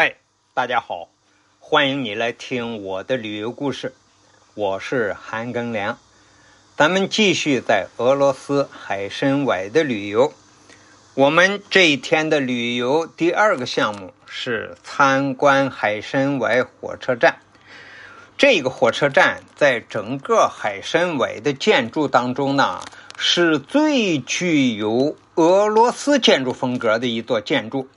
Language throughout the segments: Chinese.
嗨，大家好，欢迎你来听我的旅游故事。我是韩庚良，咱们继续在俄罗斯海参崴的旅游。我们这一天的旅游第二个项目是参观海参崴火车站。这个火车站在整个海参崴的建筑当中呢，是最具有俄罗斯建筑风格的一座建筑。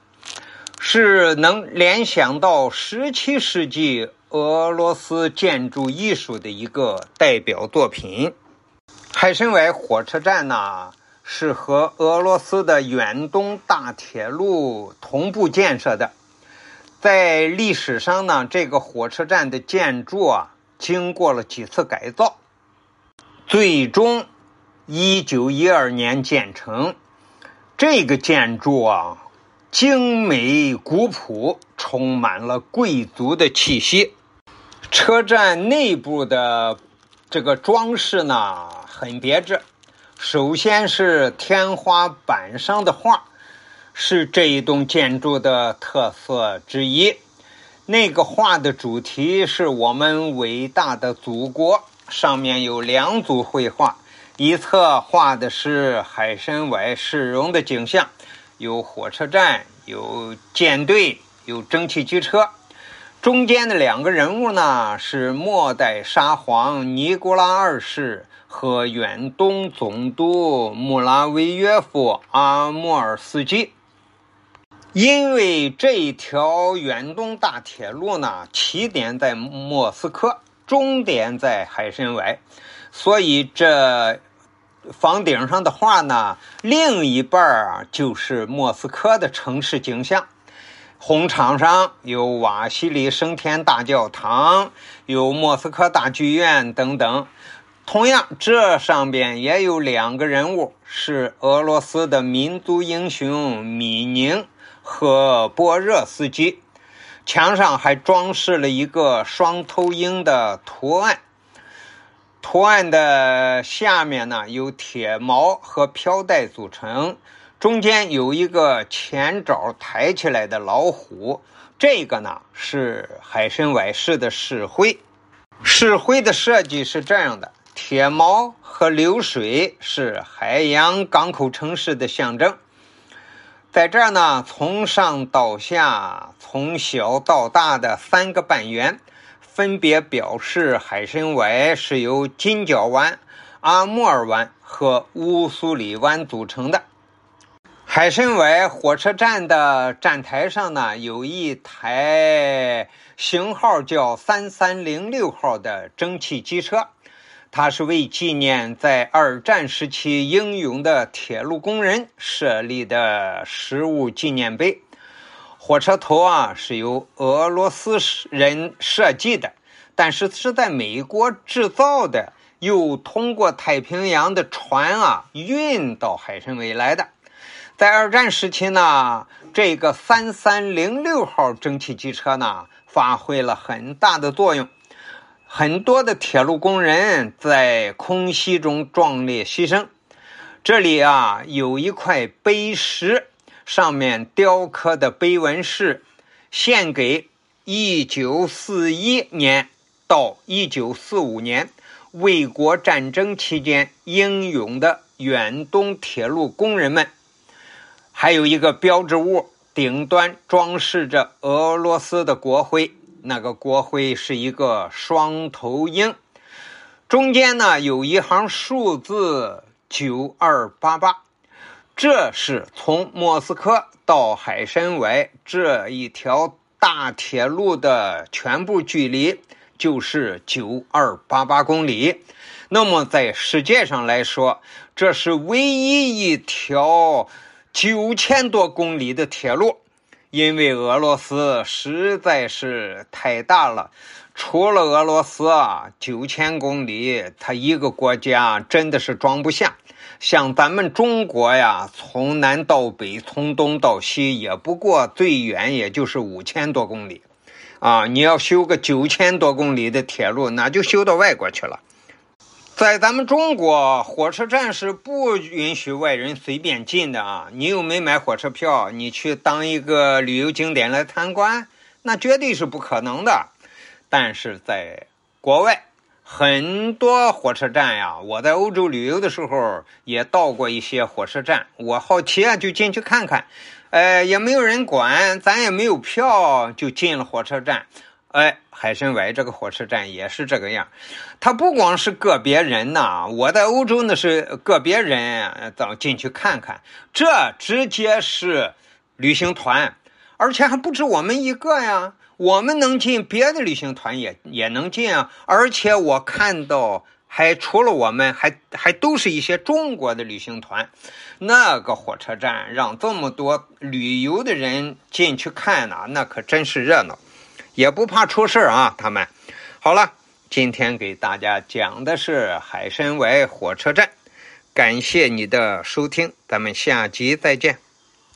是能联想到十七世纪俄罗斯建筑艺术的一个代表作品。海参崴火车站呢，是和俄罗斯的远东大铁路同步建设的。在历史上呢，这个火车站的建筑啊，经过了几次改造，最终一九一二年建成。这个建筑啊。精美古朴，充满了贵族的气息。车站内部的这个装饰呢，很别致。首先是天花板上的画，是这一栋建筑的特色之一。那个画的主题是我们伟大的祖国，上面有两组绘画，一侧画的是海参崴市容的景象。有火车站，有舰队，有蒸汽机车。中间的两个人物呢，是末代沙皇尼古拉二世和远东总督穆拉维约夫阿莫尔斯基。因为这条远东大铁路呢，起点在莫斯科，终点在海参崴，所以这。房顶上的画呢，另一半儿就是莫斯科的城市景象。红场上有瓦西里升天大教堂，有莫斯科大剧院等等。同样，这上边也有两个人物，是俄罗斯的民族英雄米宁和波热斯基。墙上还装饰了一个双头鹰的图案。图案的下面呢，由铁锚和飘带组成，中间有一个前爪抬起来的老虎。这个呢是海参崴市的市徽。市徽的设计是这样的：铁锚和流水是海洋港口城市的象征。在这儿呢，从上到下，从小到大的三个半圆。分别表示海参崴是由金角湾、阿穆尔湾和乌苏里湾组成的。海参崴火车站的站台上呢，有一台型号叫三三零六号的蒸汽机车，它是为纪念在二战时期英勇的铁路工人设立的实物纪念碑。火车头啊是由俄罗斯人设计的，但是是在美国制造的，又通过太平洋的船啊运到海参崴来的。在二战时期呢，这个三三零六号蒸汽机车呢发挥了很大的作用，很多的铁路工人在空袭中壮烈牺牲。这里啊有一块碑石。上面雕刻的碑文是：献给1941年到1945年卫国战争期间英勇的远东铁路工人们。还有一个标志物，顶端装饰着俄罗斯的国徽，那个国徽是一个双头鹰，中间呢有一行数字9288。这是从莫斯科到海参崴这一条大铁路的全部距离，就是九二八八公里。那么在世界上来说，这是唯一一条九千多公里的铁路，因为俄罗斯实在是太大了。除了俄罗斯啊，九千公里，它一个国家真的是装不下。像咱们中国呀，从南到北，从东到西，也不过最远也就是五千多公里，啊，你要修个九千多公里的铁路，那就修到外国去了。在咱们中国，火车站是不允许外人随便进的啊！你又没买火车票，你去当一个旅游景点来参观，那绝对是不可能的。但是在国外，很多火车站呀，我在欧洲旅游的时候也到过一些火车站，我好奇啊，就进去看看。呃，也没有人管，咱也没有票，就进了火车站。哎，海参崴这个火车站也是这个样，它不光是个别人呐，我在欧洲那是个别人咱进去看看，这直接是旅行团，而且还不止我们一个呀，我们能进，别的旅行团也也能进啊，而且我看到。还除了我们，还还都是一些中国的旅行团。那个火车站让这么多旅游的人进去看呢，那可真是热闹，也不怕出事啊。他们好了，今天给大家讲的是海参崴火车站，感谢你的收听，咱们下集再见。